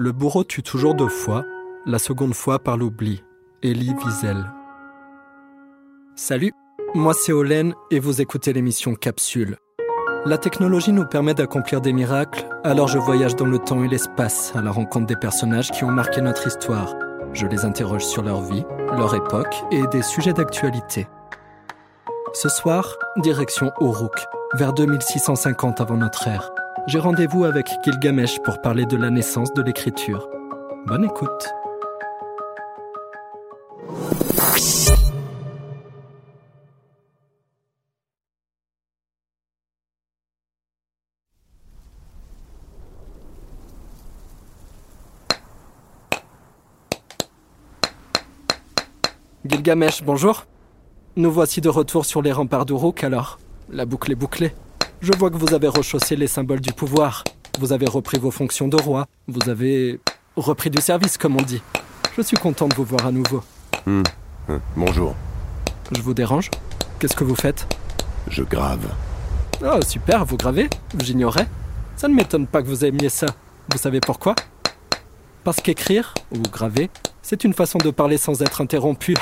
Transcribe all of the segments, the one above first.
Le bourreau tue toujours deux fois, la seconde fois par l'oubli. Elie Wiesel. Salut, moi c'est Olen et vous écoutez l'émission Capsule. La technologie nous permet d'accomplir des miracles, alors je voyage dans le temps et l'espace à la rencontre des personnages qui ont marqué notre histoire. Je les interroge sur leur vie, leur époque et des sujets d'actualité. Ce soir, direction Uruk, vers 2650 avant notre ère. J'ai rendez-vous avec Gilgamesh pour parler de la naissance de l'écriture. Bonne écoute. Gilgamesh, bonjour. Nous voici de retour sur les remparts d'Uruk alors. La boucle est bouclée. Je vois que vous avez rechaussé les symboles du pouvoir. Vous avez repris vos fonctions de roi. Vous avez repris du service, comme on dit. Je suis content de vous voir à nouveau. Hmm. Hein, Bonjour, Je vous dérange? Qu'est-ce que vous faites? Je grave. Oh, super, vous gravez J'ignorais. Ça ne m'étonne pas que vous aimiez ça. Vous savez pourquoi? Parce qu'écrire, ou graver, c'est une façon de parler sans être interrompu.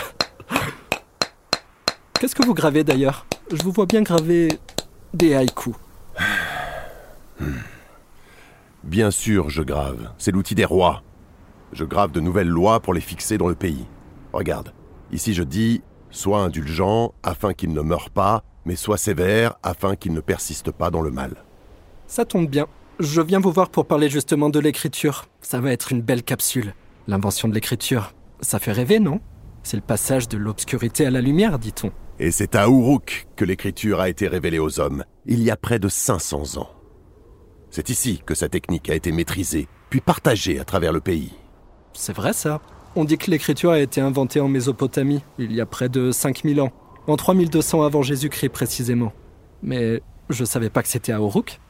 Qu'est-ce que vous gravez d'ailleurs? Je vous vois bien graver des haïkus. Bien sûr, je grave. C'est l'outil des rois. Je grave de nouvelles lois pour les fixer dans le pays. Regarde, ici je dis Sois indulgent afin qu'il ne meure pas, mais sois sévère afin qu'il ne persiste pas dans le mal. Ça tombe bien. Je viens vous voir pour parler justement de l'écriture. Ça va être une belle capsule. L'invention de l'écriture, ça fait rêver, non? C'est le passage de l'obscurité à la lumière, dit-on. Et c'est à Uruk que l'écriture a été révélée aux hommes, il y a près de 500 ans. C'est ici que sa technique a été maîtrisée, puis partagée à travers le pays. C'est vrai ça. On dit que l'écriture a été inventée en Mésopotamie, il y a près de 5000 ans. En 3200 avant Jésus-Christ précisément. Mais je savais pas que c'était à Uruk.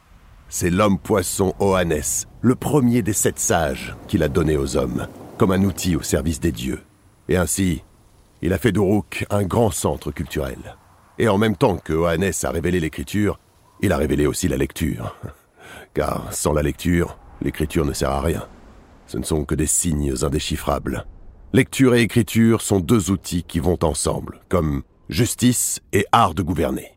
C'est l'homme-poisson Oannes, le premier des sept sages qu'il a donné aux hommes, comme un outil au service des dieux. Et ainsi, il a fait d'Uruk un grand centre culturel. Et en même temps que Oannes a révélé l'écriture, il a révélé aussi la lecture. Car sans la lecture, l'écriture ne sert à rien. Ce ne sont que des signes indéchiffrables. Lecture et écriture sont deux outils qui vont ensemble, comme justice et art de gouverner.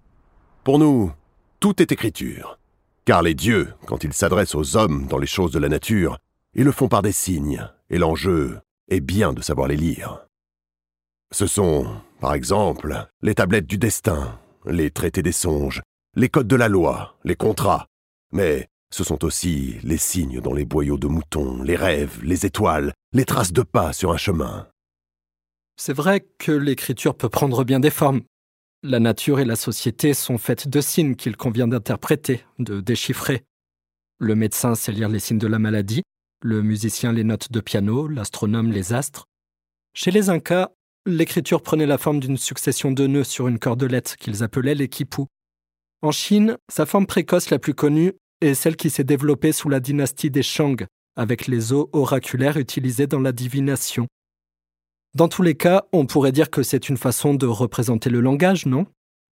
Pour nous, tout est écriture. Car les dieux, quand ils s'adressent aux hommes dans les choses de la nature, ils le font par des signes, et l'enjeu est bien de savoir les lire. Ce sont, par exemple, les tablettes du destin, les traités des songes, les codes de la loi, les contrats, mais ce sont aussi les signes dans les boyaux de moutons, les rêves, les étoiles, les traces de pas sur un chemin. C'est vrai que l'écriture peut prendre bien des formes. La nature et la société sont faites de signes qu'il convient d'interpréter, de déchiffrer. Le médecin sait lire les signes de la maladie, le musicien les notes de piano, l'astronome les astres. Chez les Incas, l'écriture prenait la forme d'une succession de nœuds sur une cordelette qu'ils appelaient les quipus. En Chine, sa forme précoce la plus connue est celle qui s'est développée sous la dynastie des Shang, avec les os oraculaires utilisés dans la divination. Dans tous les cas, on pourrait dire que c'est une façon de représenter le langage, non?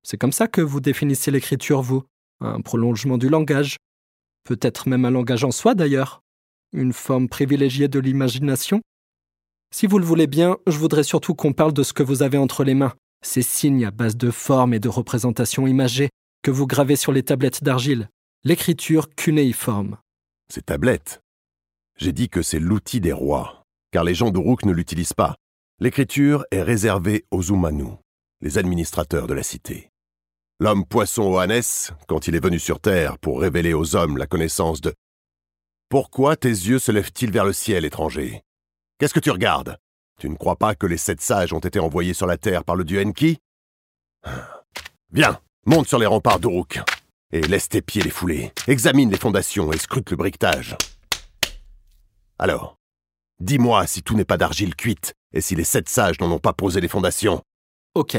C'est comme ça que vous définissez l'écriture, vous. Un prolongement du langage. Peut-être même un langage en soi, d'ailleurs. Une forme privilégiée de l'imagination Si vous le voulez bien, je voudrais surtout qu'on parle de ce que vous avez entre les mains, ces signes à base de formes et de représentations imagées que vous gravez sur les tablettes d'argile, l'écriture cunéiforme. Ces tablettes. J'ai dit que c'est l'outil des rois, car les gens d'Uruk ne l'utilisent pas. L'écriture est réservée aux Umanu, les administrateurs de la cité. L'homme poisson Oannes, quand il est venu sur Terre pour révéler aux hommes la connaissance de... Pourquoi tes yeux se lèvent-ils vers le ciel étranger? Qu'est-ce que tu regardes? Tu ne crois pas que les sept sages ont été envoyés sur la Terre par le dieu Enki? Viens, monte sur les remparts d'Uruk et laisse tes pieds les fouler. Examine les fondations et scrute le briquetage. Alors, dis-moi si tout n'est pas d'argile cuite et si les sept sages n'en ont pas posé les fondations. Ok.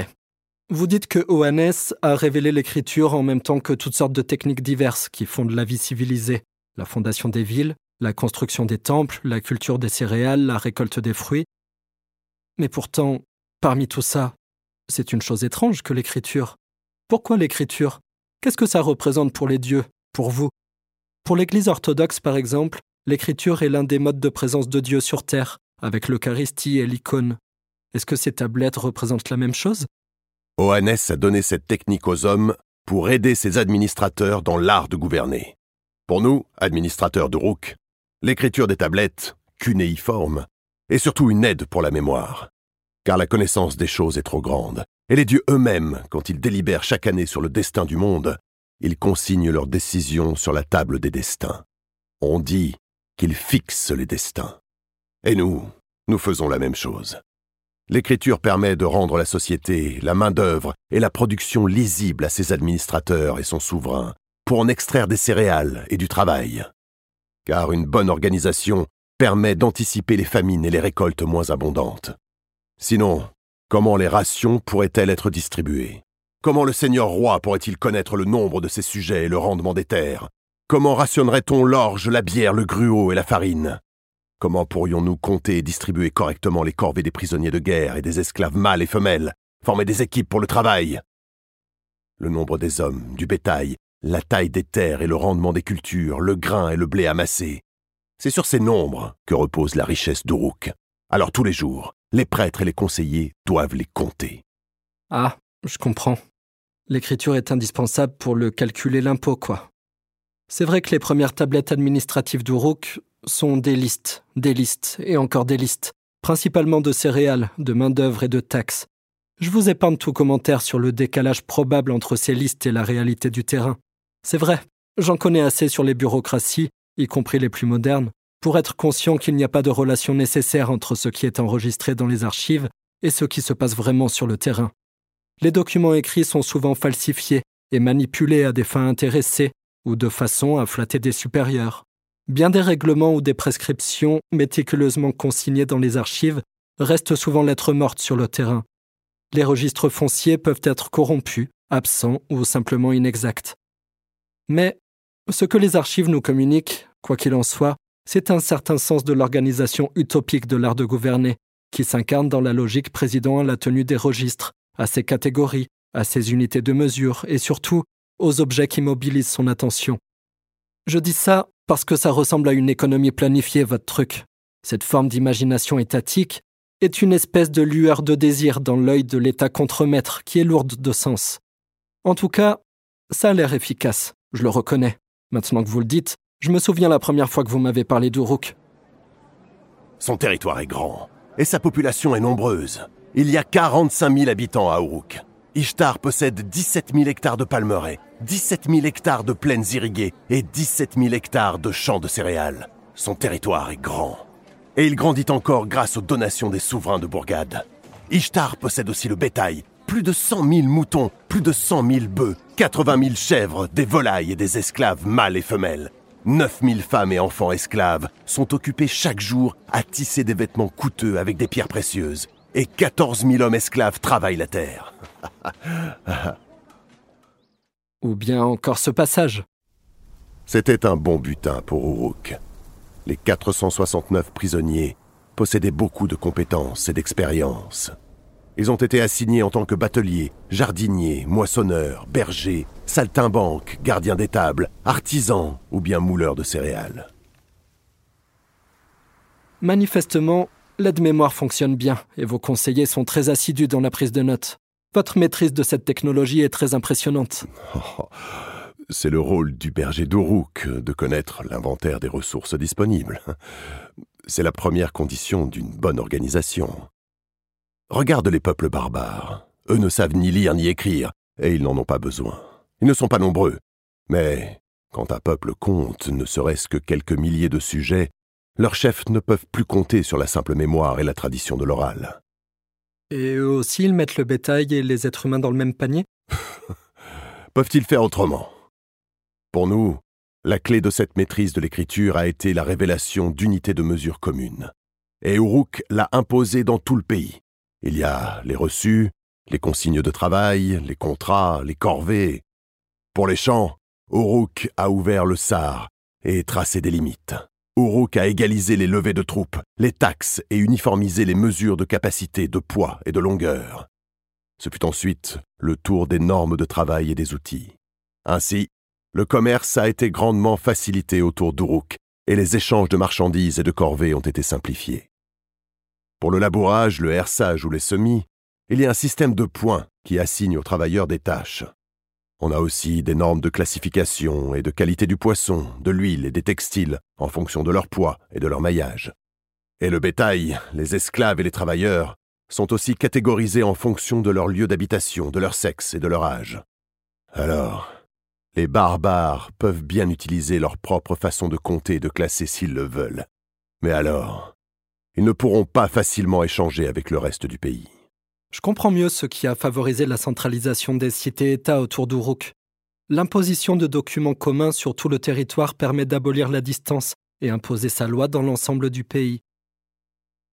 Vous dites que Oannes a révélé l'écriture en même temps que toutes sortes de techniques diverses qui fondent la vie civilisée. La fondation des villes, la construction des temples, la culture des céréales, la récolte des fruits. Mais pourtant, parmi tout ça, c'est une chose étrange que l'écriture. Pourquoi l'écriture? Qu'est-ce que ça représente pour les dieux, pour vous? Pour l'Église orthodoxe, par exemple, L'écriture est l'un des modes de présence de Dieu sur Terre, avec l'Eucharistie et l'icône. Est-ce que ces tablettes représentent la même chose? Oannes a donné cette technique aux hommes pour aider ses administrateurs dans l'art de gouverner. Pour nous, administrateurs de Rook, l'écriture des tablettes, cunéiforme, est surtout une aide pour la mémoire. Car la connaissance des choses est trop grande, et les dieux eux-mêmes, quand ils délibèrent chaque année sur le destin du monde, ils consignent leurs décisions sur la table des destins. On dit qu'ils fixent les destins. Et nous, nous faisons la même chose. L'écriture permet de rendre la société, la main-d'œuvre et la production lisibles à ses administrateurs et son souverain, pour en extraire des céréales et du travail. Car une bonne organisation permet d'anticiper les famines et les récoltes moins abondantes. Sinon, comment les rations pourraient-elles être distribuées? Comment le seigneur roi pourrait-il connaître le nombre de ses sujets et le rendement des terres? Comment rationnerait-on l'orge, la bière, le gruau et la farine? Comment pourrions-nous compter et distribuer correctement les corvées des prisonniers de guerre et des esclaves mâles et femelles, former des équipes pour le travail? Le nombre des hommes, du bétail, la taille des terres et le rendement des cultures, le grain et le blé amassé. C'est sur ces nombres que repose la richesse d'Uruk. Alors tous les jours, les prêtres et les conseillers doivent les compter. Ah, je comprends. L'écriture est indispensable pour le calculer l'impôt, quoi. C'est vrai que les premières tablettes administratives d'Uruk sont des listes, des listes et encore des listes, principalement de céréales, de main-d'œuvre et de taxes. Je vous épargne tout commentaire sur le décalage probable entre ces listes et la réalité du terrain. C'est vrai, j'en connais assez sur les bureaucraties, y compris les plus modernes, pour être conscient qu'il n'y a pas de relation nécessaire entre ce qui est enregistré dans les archives et ce qui se passe vraiment sur le terrain. Les documents écrits sont souvent falsifiés et manipulés à des fins intéressées ou de façon à flatter des supérieurs. Bien des règlements ou des prescriptions méticuleusement consignés dans les archives restent souvent lettres mortes sur le terrain. Les registres fonciers peuvent être corrompus, absents ou simplement inexacts. Mais ce que les archives nous communiquent, quoi qu'il en soit, c'est un certain sens de l'organisation utopique de l'art de gouverner, qui s'incarne dans la logique présidant à la tenue des registres, à ses catégories, à ses unités de mesure et surtout aux objets qui mobilisent son attention. Je dis ça parce que ça ressemble à une économie planifiée, votre truc. Cette forme d'imagination étatique est une espèce de lueur de désir dans l'œil de l'État contremaître qui est lourde de sens. En tout cas, ça a l'air efficace, je le reconnais. Maintenant que vous le dites, je me souviens la première fois que vous m'avez parlé d'Uruk. Son territoire est grand, et sa population est nombreuse. Il y a 45 000 habitants à Uruk. Ishtar possède 17 000 hectares de palmeraies, 17 000 hectares de plaines irriguées et 17 000 hectares de champs de céréales. Son territoire est grand. Et il grandit encore grâce aux donations des souverains de Bourgade. Ishtar possède aussi le bétail, plus de 100 000 moutons, plus de 100 000 bœufs, 80 000 chèvres, des volailles et des esclaves mâles et femelles. 9 000 femmes et enfants esclaves sont occupés chaque jour à tisser des vêtements coûteux avec des pierres précieuses. Et 14 000 hommes esclaves travaillent la terre. Ou bien encore ce passage. C'était un bon butin pour Uruk. Les 469 prisonniers possédaient beaucoup de compétences et d'expérience. Ils ont été assignés en tant que bateliers, jardiniers, moissonneurs, bergers, saltimbanques, gardiens d'étable, artisans ou bien mouleurs de céréales. Manifestement, l'aide-mémoire fonctionne bien et vos conseillers sont très assidus dans la prise de notes. Votre maîtrise de cette technologie est très impressionnante. c'est le rôle du berger d'Uruk de connaître l'inventaire des ressources disponibles. C'est la première condition d'une bonne organisation. Regarde les peuples barbares. Eux ne savent ni lire ni écrire, et ils n'en ont pas besoin. Ils ne sont pas nombreux. Mais quand un peuple compte ne serait-ce que quelques milliers de sujets, leurs chefs ne peuvent plus compter sur la simple mémoire et la tradition de l'oral. Et eux aussi, ils mettent le bétail et les êtres humains dans le même panier? Peuvent-ils faire autrement? Pour nous, la clé de cette maîtrise de l'écriture a été la révélation d'unités de mesure communes. Et Uruk l'a imposée dans tout le pays. Il y a les reçus, les consignes de travail, les contrats, les corvées. Pour les champs, Uruk a ouvert le Sar et tracé des limites. Uruk a égalisé les levées de troupes, les taxes et uniformisé les mesures de capacité, de poids et de longueur. Ce fut ensuite le tour des normes de travail et des outils. Ainsi, le commerce a été grandement facilité autour d'Uruk, et les échanges de marchandises et de corvées ont été simplifiés. Pour le labourage, le herçage ou les semis, il y a un système de points qui assigne aux travailleurs des tâches. On a aussi des normes de classification et de qualité du poisson, de l'huile et des textiles en fonction de leur poids et de leur maillage. Et le bétail, les esclaves et les travailleurs sont aussi catégorisés en fonction de leur lieu d'habitation, de leur sexe et de leur âge. Alors, les barbares peuvent bien utiliser leur propre façon de compter et de classer s'ils le veulent. Mais alors, ils ne pourront pas facilement échanger avec le reste du pays. Je comprends mieux ce qui a favorisé la centralisation des cités-États autour d'Uruk. L'imposition de documents communs sur tout le territoire permet d'abolir la distance et imposer sa loi dans l'ensemble du pays.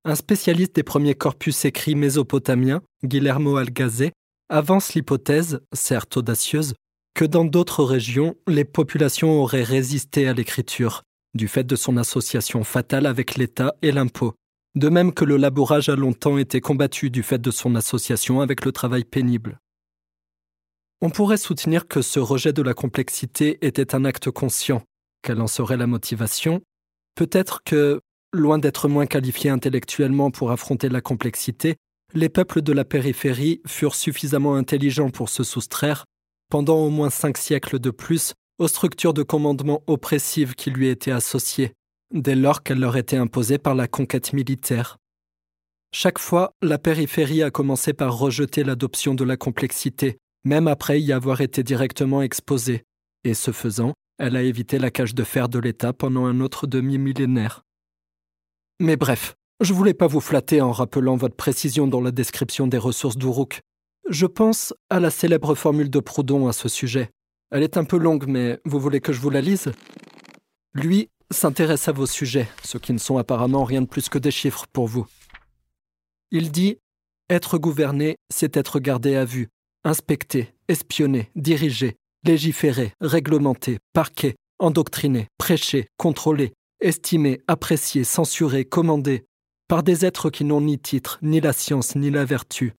Un spécialiste des premiers corpus écrits mésopotamiens, Guillermo Algazé, avance l'hypothèse, certes audacieuse, que dans d'autres régions, les populations auraient résisté à l'écriture, du fait de son association fatale avec l'État et l'impôt, de même que le labourage a longtemps été combattu du fait de son association avec le travail pénible. On pourrait soutenir que ce rejet de la complexité était un acte conscient. Quelle en serait la motivation? Peut-être que, Loin d'être moins qualifiés intellectuellement pour affronter la complexité, les peuples de la périphérie furent suffisamment intelligents pour se soustraire, pendant au moins cinq siècles de plus, aux structures de commandement oppressives qui lui étaient associées, dès lors qu'elles leur étaient imposées par la conquête militaire. Chaque fois, la périphérie a commencé par rejeter l'adoption de la complexité, même après y avoir été directement exposée, et ce faisant, elle a évité la cage de fer de l'État pendant un autre demi-millénaire. Mais bref, je voulais pas vous flatter en rappelant votre précision dans la description des ressources d'Uruk. Je pense à la célèbre formule de Proudhon à ce sujet. Elle est un peu longue, mais vous voulez que je vous la lise? Lui s'intéresse à vos sujets, ce qui ne sont apparemment rien de plus que des chiffres pour vous. Il dit Être gouverné, c'est être gardé à vue, inspecté, espionné, dirigé, légiféré, réglementé, parqué, endoctriné, prêché, contrôlé, estimé, apprécié, censuré, commandé, par des êtres qui n'ont ni titre, ni la science, ni la vertu.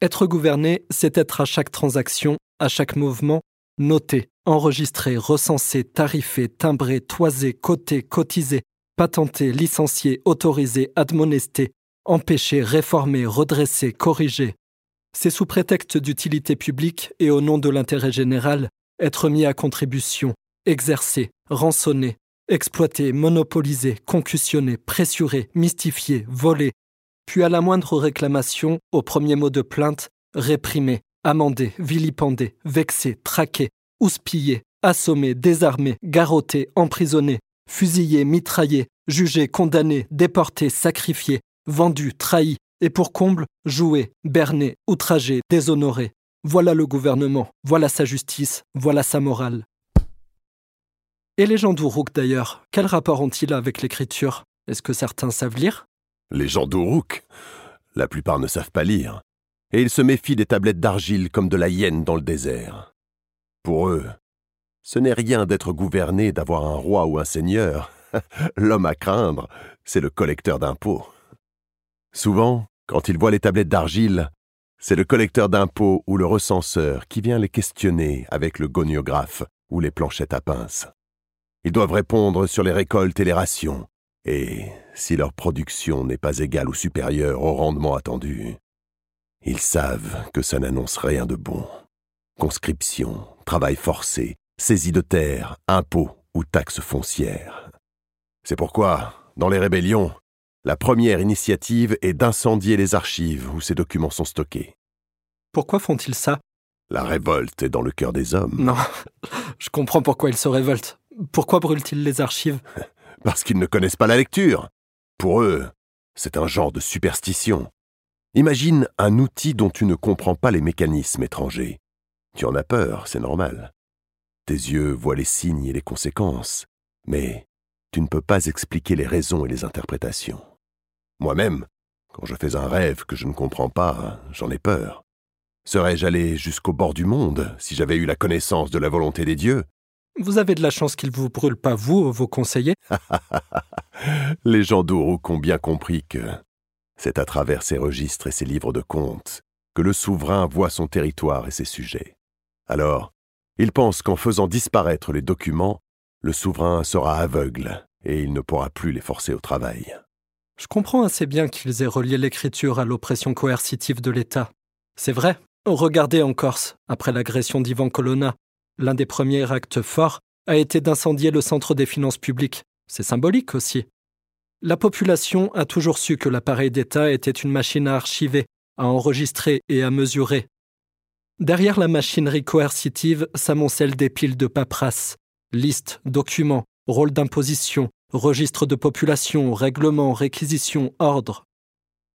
Être gouverné, c'est être à chaque transaction, à chaque mouvement, noté, enregistré, recensé, tarifé, timbré, toisé, coté, cotisé, patenté, licencié, autorisé, admonesté, empêché, réformé, redressé, corrigé. C'est sous prétexte d'utilité publique et au nom de l'intérêt général être mis à contribution, exercer, rançonner, exploiter, monopoliser, concussionner, pressurer, mystifier, voler, puis à la moindre réclamation, au premier mot de plainte, réprimer, amender, vilipender, vexer, traquer, houspiller, assommer, désarmer, garrotter, emprisonner, fusiller, mitrailler, juger, condamner, déporter, sacrifier, vendu, trahi, et pour comble, jouer, berner, outrager, déshonorer. Voilà le gouvernement, voilà sa justice, voilà sa morale. Et les gens d'Uruk d'ailleurs, quel rapport ont-ils avec l'écriture? Est-ce que certains savent lire? Les gens d'Uruk? La plupart ne savent pas lire. Et ils se méfient des tablettes d'argile comme de la hyène dans le désert. Pour eux, ce n'est rien d'être gouverné, d'avoir un roi ou un seigneur. L'homme à craindre, c'est le collecteur d'impôts. Souvent, quand ils voient les tablettes d'argile, c'est le collecteur d'impôts ou le recenseur qui vient les questionner avec le goniographe ou les planchettes à pince. Ils doivent répondre sur les récoltes et les rations, et si leur production n'est pas égale ou supérieure au rendement attendu, ils savent que ça n'annonce rien de bon. Conscription, travail forcé, saisie de terre, impôts ou taxes foncières. C'est pourquoi, dans les rébellions, la première initiative est d'incendier les archives où ces documents sont stockés. Pourquoi font-ils ça? La révolte est dans le cœur des hommes. Non, je comprends pourquoi ils se révoltent. Pourquoi brûlent-ils les archives? Parce qu'ils ne connaissent pas la lecture. Pour eux, c'est un genre de superstition. Imagine un outil dont tu ne comprends pas les mécanismes étrangers. Tu en as peur, c'est normal. Tes yeux voient les signes et les conséquences, mais tu ne peux pas expliquer les raisons et les interprétations. Moi-même, quand je fais un rêve que je ne comprends pas, j'en ai peur. Serais-je allé jusqu'au bord du monde si j'avais eu la connaissance de la volonté des dieux? Vous avez de la chance qu'il ne vous brûle pas, vous, vos conseillers. Les gens d'Uruk ont bien compris que c'est à travers ses registres et ses livres de comptes que le souverain voit son territoire et ses sujets. Alors, ils pensent qu'en faisant disparaître les documents, le souverain sera aveugle et il ne pourra plus les forcer au travail. Je comprends assez bien qu'ils aient relié l'écriture à l'oppression coercitive de l'État. C'est vrai, regardez en Corse, après l'agression d'Ivan Colonna, l'un des premiers actes forts a été d'incendier le centre des finances publiques. C'est symbolique aussi. La population a toujours su que l'appareil d'État était une machine à archiver, à enregistrer et à mesurer. Derrière la machinerie coercitive s'amoncellent des piles de paperasse, listes, documents, rôles d'imposition, registres de population, règlements, réquisitions, ordres.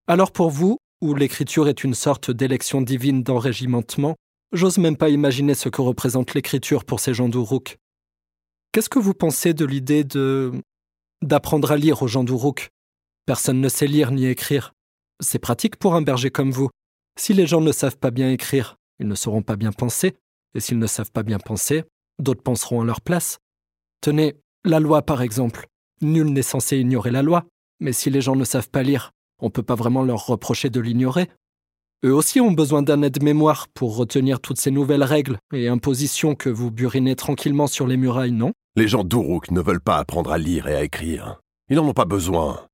Alors pour vous, où l'écriture est une sorte d'élection divine d'enrégimentement, j'ose même pas imaginer ce que représente l'écriture pour ces gens d'Uruk. Qu'est-ce que vous pensez de l'idée de d'apprendre à lire aux gens d'Uruk Personne ne sait lire ni écrire. C'est pratique pour un berger comme vous. Si les gens ne savent pas bien écrire, ils ne sauront pas bien penser, et s'ils ne savent pas bien penser, d'autres penseront à leur place. Tenez, la loi par exemple. Nul n'est censé ignorer la loi, mais si les gens ne savent pas lire, on ne peut pas vraiment leur reprocher de l'ignorer. Eux aussi ont besoin d'un aide-mémoire pour retenir toutes ces nouvelles règles et impositions que vous burinez tranquillement sur les murailles, non? Les gens d'Uruk ne veulent pas apprendre à lire et à écrire. Ils n'en ont pas besoin.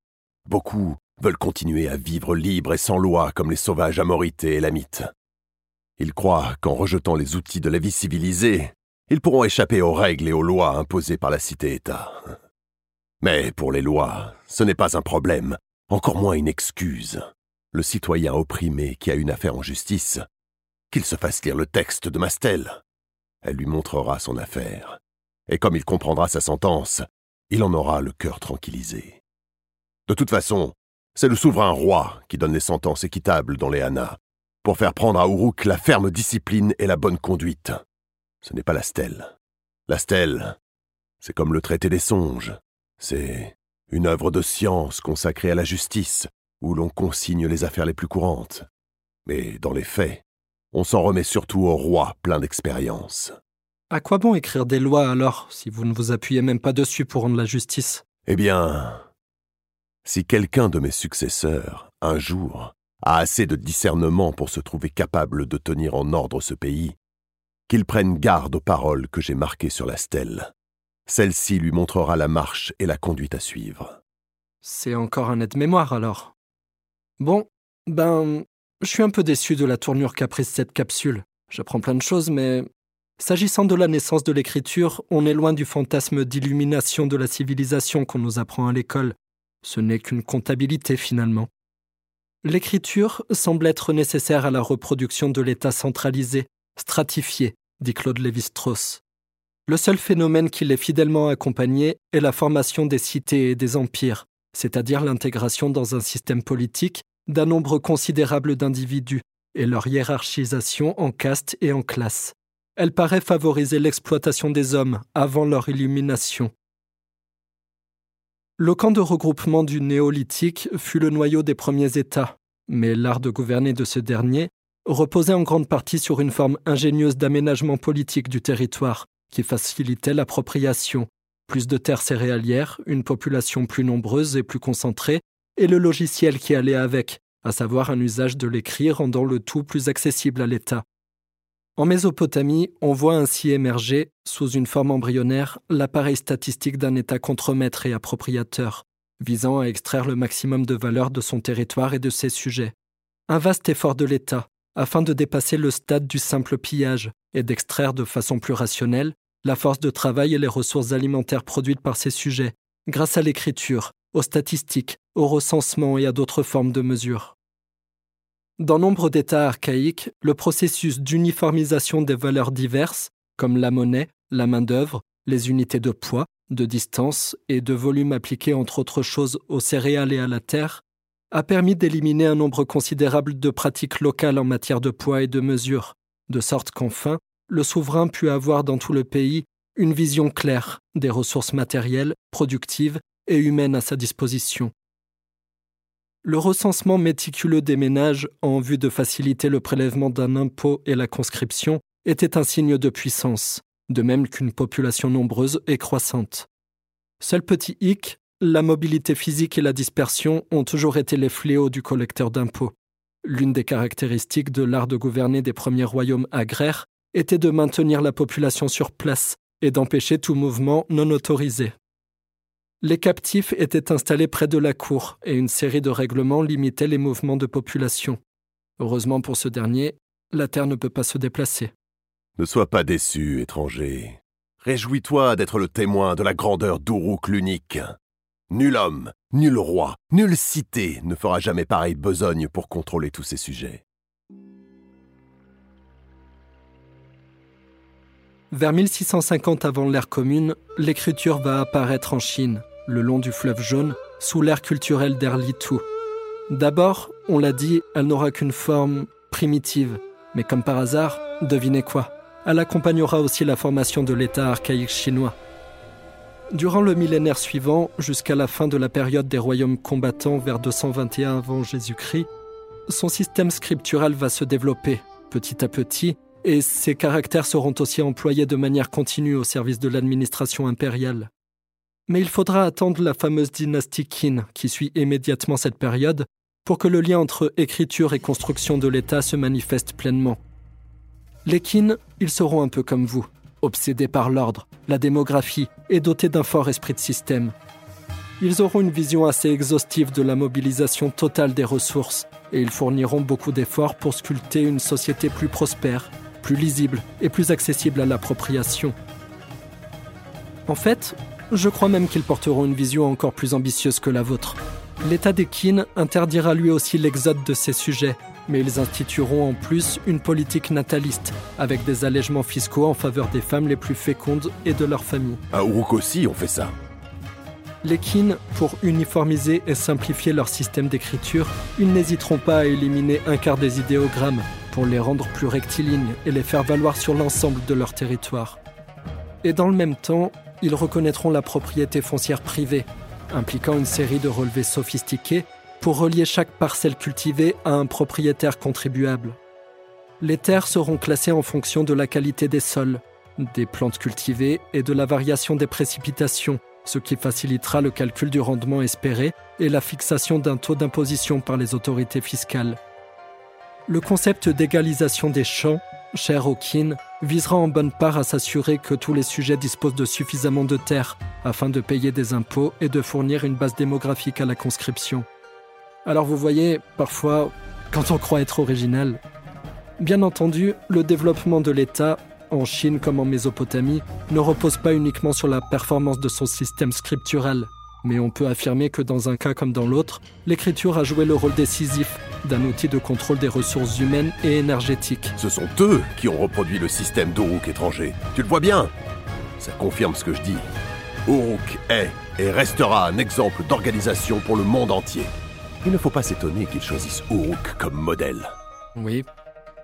Beaucoup veulent continuer à vivre libres et sans loi comme les sauvages amorités et lamites. Ils croient qu'en rejetant les outils de la vie civilisée, ils pourront échapper aux règles et aux lois imposées par la cité-État. Mais pour les lois, ce n'est pas un problème, encore moins une excuse. Le citoyen opprimé qui a une affaire en justice, qu'il se fasse lire le texte de Mastel. Elle lui montrera son affaire. Et comme il comprendra sa sentence, il en aura le cœur tranquillisé. De toute façon, c'est le souverain roi qui donne les sentences équitables dans les Hanas, pour faire prendre à Uruk la ferme discipline et la bonne conduite. Ce n'est pas la stèle. La stèle, c'est comme le traité des songes. C'est une œuvre de science consacrée à la justice, où l'on consigne les affaires les plus courantes. Mais dans les faits, on s'en remet surtout au roi plein d'expérience. À quoi bon écrire des lois alors, si vous ne vous appuyez même pas dessus pour rendre la justice? Eh bien, si quelqu'un de mes successeurs, un jour, a assez de discernement pour se trouver capable de tenir en ordre ce pays, qu'il prenne garde aux paroles que j'ai marquées sur la stèle. Celle-ci lui montrera la marche et la conduite à suivre. C'est encore un aide-mémoire alors. Bon, ben, je suis un peu déçu de la tournure qu'a prise cette capsule. J'apprends plein de choses, mais s'agissant de la naissance de l'écriture, on est loin du fantasme d'illumination de la civilisation qu'on nous apprend à l'école. Ce n'est qu'une comptabilité finalement. L'écriture semble être nécessaire à la reproduction de l'État centralisé, stratifié, dit Claude Lévi-Strauss. Le seul phénomène qui l'est fidèlement accompagné est la formation des cités et des empires, c'est-à-dire l'intégration dans un système politique d'un nombre considérable d'individus et leur hiérarchisation en castes et en classes. Elle paraît favoriser l'exploitation des hommes avant leur illumination. Le camp de regroupement du néolithique fut le noyau des premiers États, mais l'art de gouverner de ce dernier reposait en grande partie sur une forme ingénieuse d'aménagement politique du territoire qui facilitait l'appropriation, plus de terres céréalières, une population plus nombreuse et plus concentrée, et le logiciel qui allait avec, à savoir un usage de l'écrit rendant le tout plus accessible à l'État. En Mésopotamie, on voit ainsi émerger, sous une forme embryonnaire, l'appareil statistique d'un État contremaître et appropriateur, visant à extraire le maximum de valeur de son territoire et de ses sujets. Un vaste effort de l'État, afin de dépasser le stade du simple pillage et d'extraire de façon plus rationnelle la force de travail et les ressources alimentaires produites par ses sujets, grâce à l'écriture, aux statistiques, au recensement et à d'autres formes de mesures. Dans nombre d'États archaïques, le processus d'uniformisation des valeurs diverses, comme la monnaie, la main-d'œuvre, les unités de poids, de distance et de volume appliqués entre autres choses aux céréales et à la terre, a permis d'éliminer un nombre considérable de pratiques locales en matière de poids et de mesure, de sorte qu'enfin, le souverain put avoir dans tout le pays une vision claire des ressources matérielles, productives et humaines à sa disposition, le recensement méticuleux des ménages en vue de faciliter le prélèvement d'un impôt et la conscription était un signe de puissance, de même qu'une population nombreuse et croissante. Seul petit hic, la mobilité physique et la dispersion ont toujours été les fléaux du collecteur d'impôts. L'une des caractéristiques de l'art de gouverner des premiers royaumes agraires était de maintenir la population sur place et d'empêcher tout mouvement non autorisé. Les captifs étaient installés près de la cour et une série de règlements limitait les mouvements de population. Heureusement pour ce dernier, la Terre ne peut pas se déplacer. Ne sois pas déçu, étranger. Réjouis-toi d'être le témoin de la grandeur d'Uruk l'unique. Nul homme, nul roi, nulle cité ne fera jamais pareille besogne pour contrôler tous ces sujets. Vers 1650 avant l'ère commune, l'écriture va apparaître en Chine, le long du fleuve jaune, sous l'ère culturelle d'Erlitou. D'abord, on l'a dit, elle n'aura qu'une forme primitive, mais comme par hasard, devinez quoi? Elle accompagnera aussi la formation de l'État archaïque chinois. Durant le millénaire suivant, jusqu'à la fin de la période des royaumes combattants vers 221 avant Jésus-Christ, son système scriptural va se développer petit à petit et ses caractères seront aussi employés de manière continue au service de l'administration impériale. Mais il faudra attendre la fameuse dynastie Qin, qui suit immédiatement cette période, pour que le lien entre écriture et construction de l'État se manifeste pleinement. Les Qin, ils seront un peu comme vous, obsédés par l'ordre, la démographie et dotés d'un fort esprit de système. Ils auront une vision assez exhaustive de la mobilisation totale des ressources et ils fourniront beaucoup d'efforts pour sculpter une société plus prospère, plus lisible et plus accessible à l'appropriation. En fait, je crois même qu'ils porteront une vision encore plus ambitieuse que la vôtre. L'État des Qin interdira lui aussi l'exode de ces sujets, mais ils institueront en plus une politique nataliste, avec des allègements fiscaux en faveur des femmes les plus fécondes et de leurs familles. À Uruk aussi, on fait ça. Les Qin, pour uniformiser et simplifier leur système d'écriture, ils n'hésiteront pas à éliminer un quart des idéogrammes pour les rendre plus rectilignes et les faire valoir sur l'ensemble de leur territoire. Et dans le même temps, ils reconnaîtront la propriété foncière privée, impliquant une série de relevés sophistiqués pour relier chaque parcelle cultivée à un propriétaire contribuable. Les terres seront classées en fonction de la qualité des sols, des plantes cultivées et de la variation des précipitations, ce qui facilitera le calcul du rendement espéré et la fixation d'un taux d'imposition par les autorités fiscales. Le concept d'égalisation des champs, cher au Qin, visera en bonne part à s'assurer que tous les sujets disposent de suffisamment de terres afin de payer des impôts et de fournir une base démographique à la conscription. Alors vous voyez, parfois, quand on croit être original, bien entendu, le développement de l'État, en Chine comme en Mésopotamie, ne repose pas uniquement sur la performance de son système scriptural, mais on peut affirmer que dans un cas comme dans l'autre, l'écriture a joué le rôle décisif d'un outil de contrôle des ressources humaines et énergétiques. Ce sont eux qui ont reproduit le système d'Uruk étranger. Tu le vois bien Ça confirme ce que je dis. Uruk est et restera un exemple d'organisation pour le monde entier. Il ne faut pas s'étonner qu'ils choisissent Uruk comme modèle. Oui.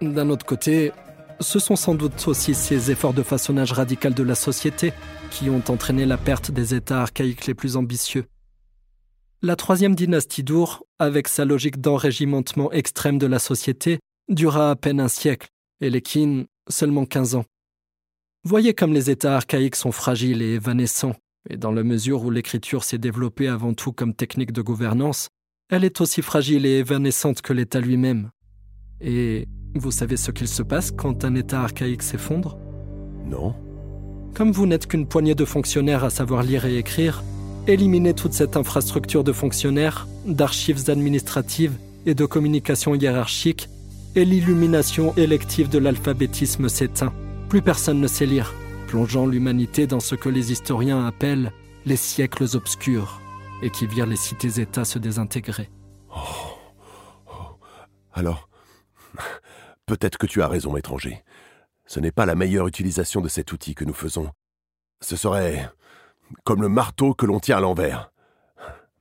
D'un autre côté, ce sont sans doute aussi ces efforts de façonnage radical de la société qui ont entraîné la perte des États archaïques les plus ambitieux. La troisième dynastie d'Our, avec sa logique d'enrégimentement extrême de la société, dura à peine un siècle, et les Qin seulement 15 ans. Voyez comme les États archaïques sont fragiles et évanescents, et dans la mesure où l'écriture s'est développée avant tout comme technique de gouvernance, elle est aussi fragile et évanescente que l'État lui-même. Et vous savez ce qu'il se passe quand un État archaïque s'effondre? Non. Comme vous n'êtes qu'une poignée de fonctionnaires à savoir lire et écrire, éliminez toute cette infrastructure de fonctionnaires, d'archives administratives et de communication hiérarchique, et l'illumination élective de l'alphabétisme s'éteint. Plus personne ne sait lire, plongeant l'humanité dans ce que les historiens appellent les siècles obscurs, et qui virent les cités-États se désintégrer. Alors, peut-être que tu as raison, étranger. Ce n'est pas la meilleure utilisation de cet outil que nous faisons. Ce serait comme le marteau que l'on tient à l'envers.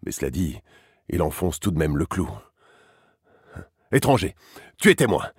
Mais cela dit, il enfonce tout de même le clou. Étranger, tu es témoin.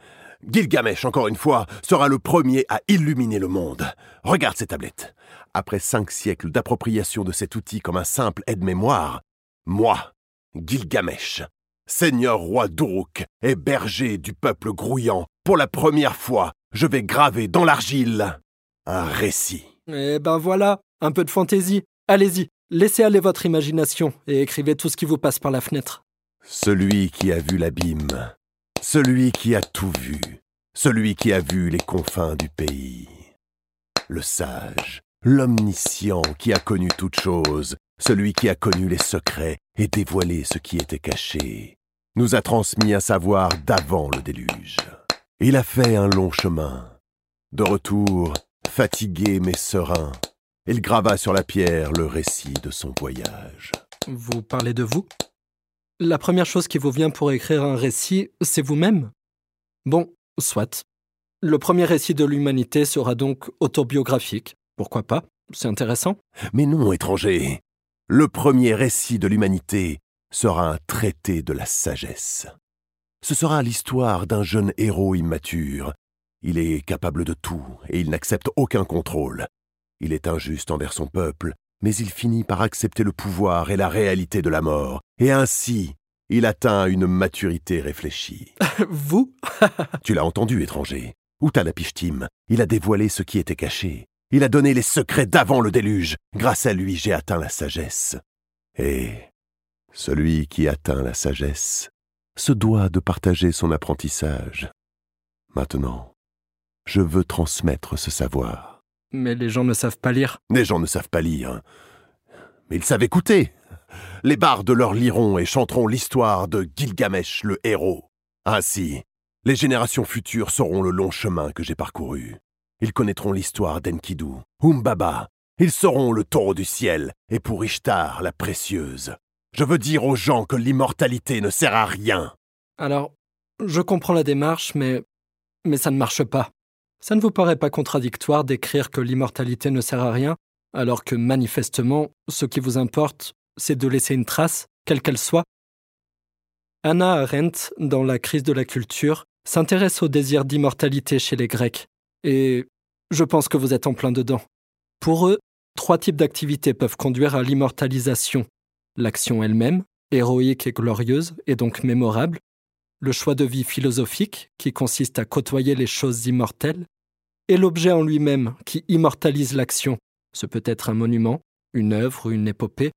Gilgamesh, encore une fois, sera le premier à illuminer le monde. Regarde ces tablettes. Après cinq siècles d'appropriation de cet outil comme un simple aide-mémoire, moi, Gilgamesh, seigneur roi d'Uruk et berger du peuple grouillant, pour la première fois, je vais graver dans l'argile un récit. Eh ben voilà, un peu de fantaisie. Allez-y, laissez aller votre imagination et écrivez tout ce qui vous passe par la fenêtre. Celui qui a vu l'abîme, celui qui a tout vu, celui qui a vu les confins du pays. Le sage, l'omniscient qui a connu toutes choses, celui qui a connu les secrets et dévoilé ce qui était caché, nous a transmis un savoir d'avant le déluge. Il a fait un long chemin. De retour, fatigué mais serein, il grava sur la pierre le récit de son voyage. Vous parlez de vous? La première chose qui vous vient pour écrire un récit, c'est vous-même? Bon, soit. Le premier récit de l'humanité sera donc autobiographique. Pourquoi pas? C'est intéressant. Mais non, étranger. Le premier récit de l'humanité sera un traité de la sagesse. Ce sera l'histoire d'un jeune héros immature. Il est capable de tout et il n'accepte aucun contrôle. Il est injuste envers son peuple, mais il finit par accepter le pouvoir et la réalité de la mort, et ainsi il atteint une maturité réfléchie. Vous? Tu l'as entendu, étranger. Utanapishtim, il a dévoilé ce qui était caché. Il a donné les secrets d'avant le déluge. Grâce à lui, j'ai atteint la sagesse. Et celui qui atteint la sagesse se doit de partager son apprentissage. Maintenant, je veux transmettre ce savoir. Mais les gens ne savent pas lire. Les gens ne savent pas lire. Mais ils savent écouter. Les bardes leur liront et chanteront l'histoire de Gilgamesh le héros. Ainsi, les générations futures sauront le long chemin que j'ai parcouru. Ils connaîtront l'histoire d'Enkidu, Umbaba. Ils sauront le taureau du ciel et pour Ishtar la précieuse. Je veux dire aux gens que l'immortalité ne sert à rien. Alors, je comprends la démarche, mais. mais ça ne marche pas. Ça ne vous paraît pas contradictoire d'écrire que l'immortalité ne sert à rien, alors que manifestement, ce qui vous importe, c'est de laisser une trace, quelle qu'elle soit? Anna Arendt, dans La crise de la culture, s'intéresse au désir d'immortalité chez les Grecs, et je pense que vous êtes en plein dedans. Pour eux, trois types d'activités peuvent conduire à l'immortalisation l'action elle-même, héroïque et glorieuse, et donc mémorable, le choix de vie philosophique, qui consiste à côtoyer les choses immortelles, et l'objet en lui-même, qui immortalise l'action. Ce peut être un monument, une œuvre une épopée.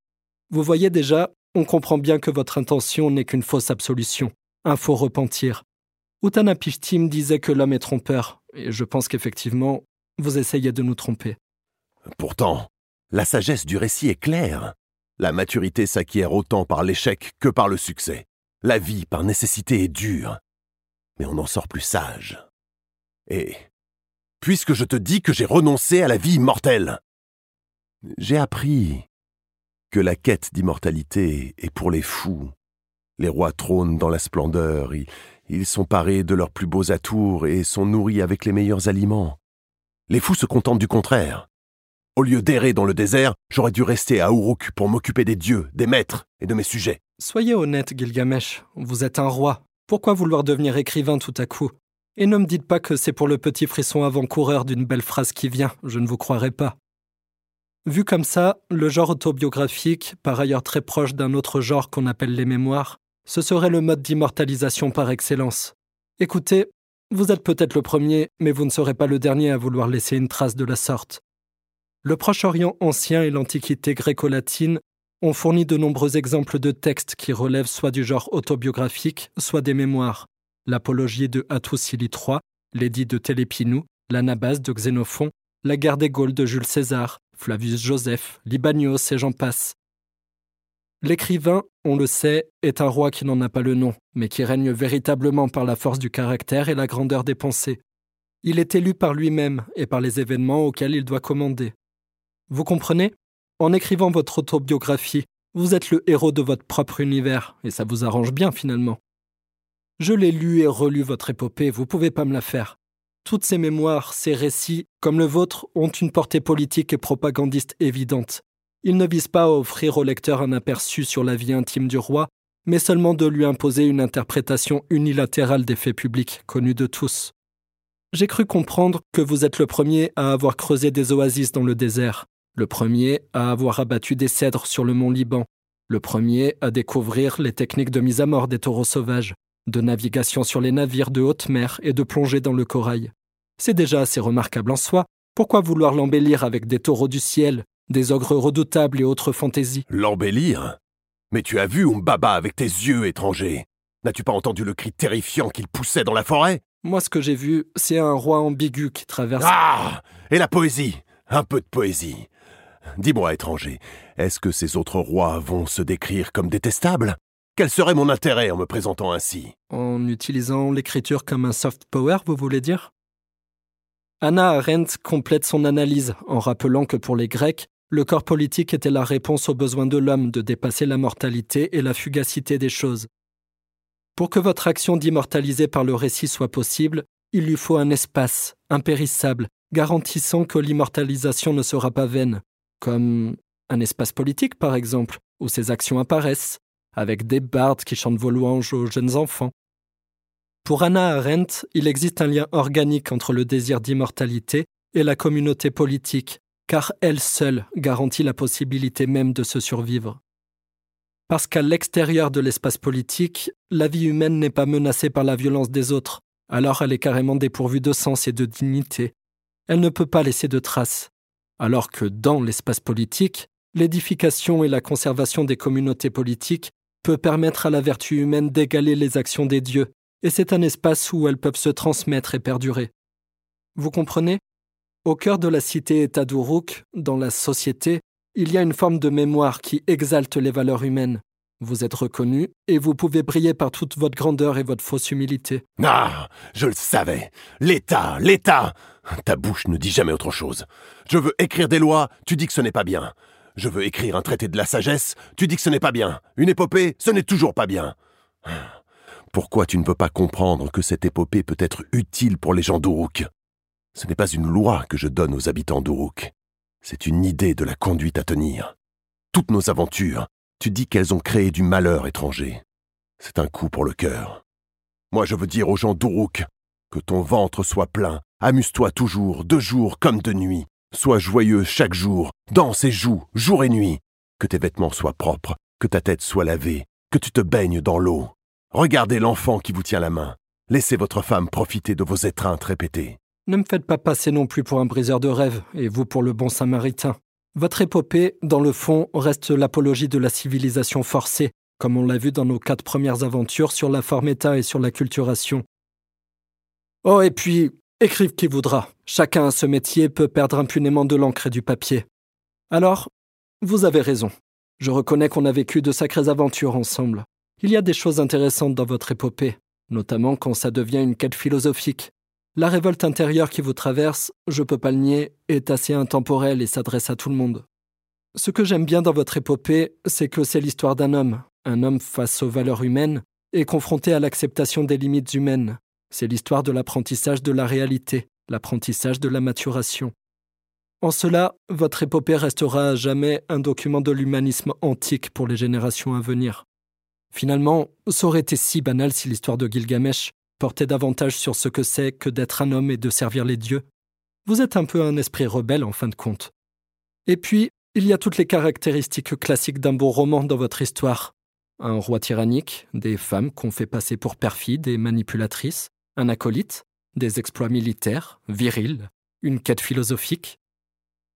Vous voyez déjà, on comprend bien que votre intention n'est qu'une fausse absolution, un faux repentir. Utanapishtim disait que l'homme est trompeur, et je pense qu'effectivement, vous essayez de nous tromper. Pourtant, la sagesse du récit est claire. La maturité s'acquiert autant par l'échec que par le succès. La vie, par nécessité, est dure. Mais on en sort plus sage. Et puisque je te dis que j'ai renoncé à la vie immortelle, j'ai appris que la quête d'immortalité est pour les fous. Les rois trônent dans la splendeur, ils sont parés de leurs plus beaux atours et sont nourris avec les meilleurs aliments. Les fous se contentent du contraire. Au lieu d'errer dans le désert, j'aurais dû rester à Uruk pour m'occuper des dieux, des maîtres et de mes sujets. Soyez honnête, Gilgamesh. Vous êtes un roi. Pourquoi vouloir devenir écrivain tout à coup? Et ne me dites pas que c'est pour le petit frisson avant-coureur d'une belle phrase qui vient, je ne vous croirai pas. Vu comme ça, le genre autobiographique, par ailleurs très proche d'un autre genre qu'on appelle les mémoires, ce serait le mode d'immortalisation par excellence. Écoutez, vous êtes peut-être le premier, mais vous ne serez pas le dernier à vouloir laisser une trace de la sorte. Le Proche-Orient ancien et l'Antiquité gréco-latine ont fourni de nombreux exemples de textes qui relèvent soit du genre autobiographique, soit des mémoires. L'Apologie de Hattusili III, l'édit de Télépinou, l'Anabase de Xénophon, la guerre des Gaules de Jules César, Flavius Joseph, Libanios et j'en passe. L'écrivain, on le sait, est un roi qui n'en a pas le nom, mais qui règne véritablement par la force du caractère et la grandeur des pensées. Il est élu par lui-même et par les événements auxquels il doit commander. Vous comprenez? En écrivant votre autobiographie, vous êtes le héros de votre propre univers, et ça vous arrange bien finalement. Je l'ai lu et relu votre épopée, vous pouvez pas me la faire. Toutes ces mémoires, ces récits, comme le vôtre, ont une portée politique et propagandiste évidente. Ils ne visent pas à offrir au lecteur un aperçu sur la vie intime du roi, mais seulement de lui imposer une interprétation unilatérale des faits publics connus de tous. J'ai cru comprendre que vous êtes le premier à avoir creusé des oasis dans le désert, le premier à avoir abattu des cèdres sur le mont Liban, le premier à découvrir les techniques de mise à mort des taureaux sauvages, de navigation sur les navires de haute mer et de plongée dans le corail. C'est déjà assez remarquable en soi, pourquoi vouloir l'embellir avec des taureaux du ciel, des ogres redoutables et autres fantaisies? L'embellir? Mais tu as vu Umbaba avec tes yeux étrangers. N'as-tu pas entendu le cri terrifiant qu'il poussait dans la forêt? Moi, ce que j'ai vu, c'est un roi ambigu qui traverse. Ah! Et la poésie! Un peu de poésie. Dis-moi, étranger, est-ce que ces autres rois vont se décrire comme détestables? Quel serait mon intérêt en me présentant ainsi? En utilisant l'écriture comme un soft power, vous voulez dire? Anna Arendt complète son analyse en rappelant que pour les Grecs, le corps politique était la réponse aux besoins de l'homme de dépasser la mortalité et la fugacité des choses. Pour que votre action d'immortaliser par le récit soit possible, il lui faut un espace, impérissable, garantissant que l'immortalisation ne sera pas vaine, comme un espace politique par exemple, où ces actions apparaissent, avec des bardes qui chantent vos louanges aux jeunes enfants. Pour Anna Arendt, il existe un lien organique entre le désir d'immortalité et la communauté politique, car elle seule garantit la possibilité même de se survivre. Parce qu'à l'extérieur de l'espace politique, la vie humaine n'est pas menacée par la violence des autres, alors elle est carrément dépourvue de sens et de dignité. Elle ne peut pas laisser de traces alors que dans l'espace politique, l'édification et la conservation des communautés politiques peut permettre à la vertu humaine d'égaler les actions des dieux, et c'est un espace où elles peuvent se transmettre et perdurer. Vous comprenez? Au cœur de la cité-État d'Uruk, dans la société, il y a une forme de mémoire qui exalte les valeurs humaines. Vous êtes reconnu et vous pouvez briller par toute votre grandeur et votre fausse humilité. Ah, je le savais. L'État, l'État. Ta bouche ne dit jamais autre chose. Je veux écrire des lois, tu dis que ce n'est pas bien. Je veux écrire un traité de la sagesse, tu dis que ce n'est pas bien. Une épopée, ce n'est toujours pas bien. Pourquoi tu ne peux pas comprendre que cette épopée peut être utile pour les gens d'Uruk? Ce n'est pas une loi que je donne aux habitants d'Uruk. C'est une idée de la conduite à tenir. Toutes nos aventures, tu dis qu'elles ont créé du malheur étranger. C'est un coup pour le cœur. Moi, je veux dire aux gens d'Uruk que ton ventre soit plein, amuse-toi toujours, de jour comme de nuit, sois joyeux chaque jour, danse et joue, jour et nuit, que tes vêtements soient propres, que ta tête soit lavée, que tu te baignes dans l'eau. Regardez l'enfant qui vous tient la main. Laissez votre femme profiter de vos étreintes répétées. Ne me faites pas passer non plus pour un briseur de rêves, et vous pour le bon samaritain. Votre épopée, dans le fond, reste l'apologie de la civilisation forcée, comme on l'a vu dans nos quatre premières aventures sur la forme État et sur la culturation. Oh, et puis, écrive qui voudra. Chacun à ce métier peut perdre impunément de l'encre et du papier. Alors, vous avez raison. Je reconnais qu'on a vécu de sacrées aventures ensemble. Il y a des choses intéressantes dans votre épopée, notamment quand ça devient une quête philosophique. La révolte intérieure qui vous traverse, je peux pas le nier, est assez intemporelle et s'adresse à tout le monde. Ce que j'aime bien dans votre épopée, c'est que c'est l'histoire d'un homme, un homme face aux valeurs humaines et confronté à l'acceptation des limites humaines. C'est l'histoire de l'apprentissage de la réalité, l'apprentissage de la maturation. En cela, votre épopée restera à jamais un document de l'humanisme antique pour les générations à venir. Finalement, ça aurait été si banal si l'histoire de Gilgamesh porter davantage sur ce que c'est que d'être un homme et de servir les dieux. Vous êtes un peu un esprit rebelle en fin de compte. Et puis, il y a toutes les caractéristiques classiques d'un beau roman dans votre histoire. Un roi tyrannique, des femmes qu'on fait passer pour perfides et manipulatrices, un acolyte, des exploits militaires, virils, une quête philosophique.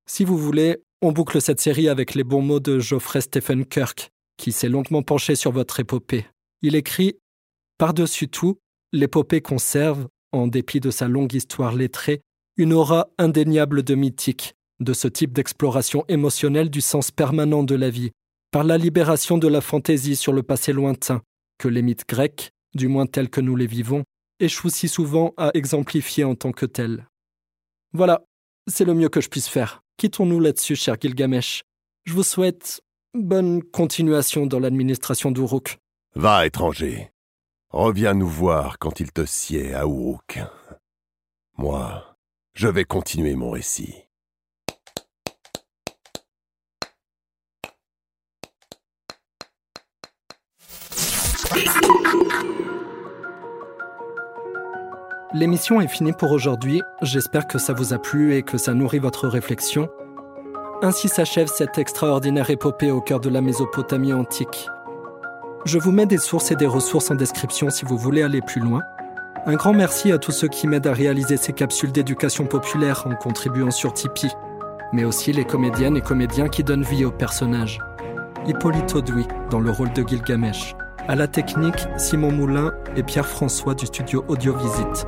Si vous voulez, on boucle cette série avec les bons mots de Geoffrey Stephen Kirk, qui s'est longuement penché sur votre épopée. Il écrit Par-dessus tout, l'épopée conserve, en dépit de sa longue histoire lettrée, une aura indéniable de mythique, de ce type d'exploration émotionnelle du sens permanent de la vie, par la libération de la fantaisie sur le passé lointain, que les mythes grecs, du moins tels que nous les vivons, échouent si souvent à exemplifier en tant que tels. Voilà, c'est le mieux que je puisse faire. Quittons-nous là-dessus, cher Gilgamesh. Je vous souhaite bonne continuation dans l'administration d'Uruk. Va, étranger. Reviens nous voir quand il te sied à Uruk. Moi, je vais continuer mon récit. L'émission est finie pour aujourd'hui. J'espère que ça vous a plu et que ça nourrit votre réflexion. Ainsi s'achève cette extraordinaire épopée au cœur de la Mésopotamie antique. Je vous mets des sources et des ressources en description si vous voulez aller plus loin. Un grand merci à tous ceux qui m'aident à réaliser ces capsules d'éducation populaire en contribuant sur Tipeee, mais aussi les comédiennes et comédiens qui donnent vie aux personnages. Hippolyte Audouy dans le rôle de Gilgamesh. À la technique, Simon Moulin et Pierre-François du studio Audiovisite.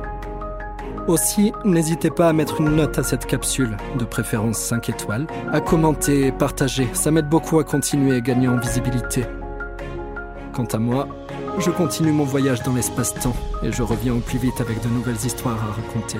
Aussi, n'hésitez pas à mettre une note à cette capsule, de préférence 5 étoiles, à commenter et partager, ça m'aide beaucoup à continuer et gagner en visibilité. Quant à moi, je continue mon voyage dans l'espace-temps et je reviens au plus vite avec de nouvelles histoires à raconter.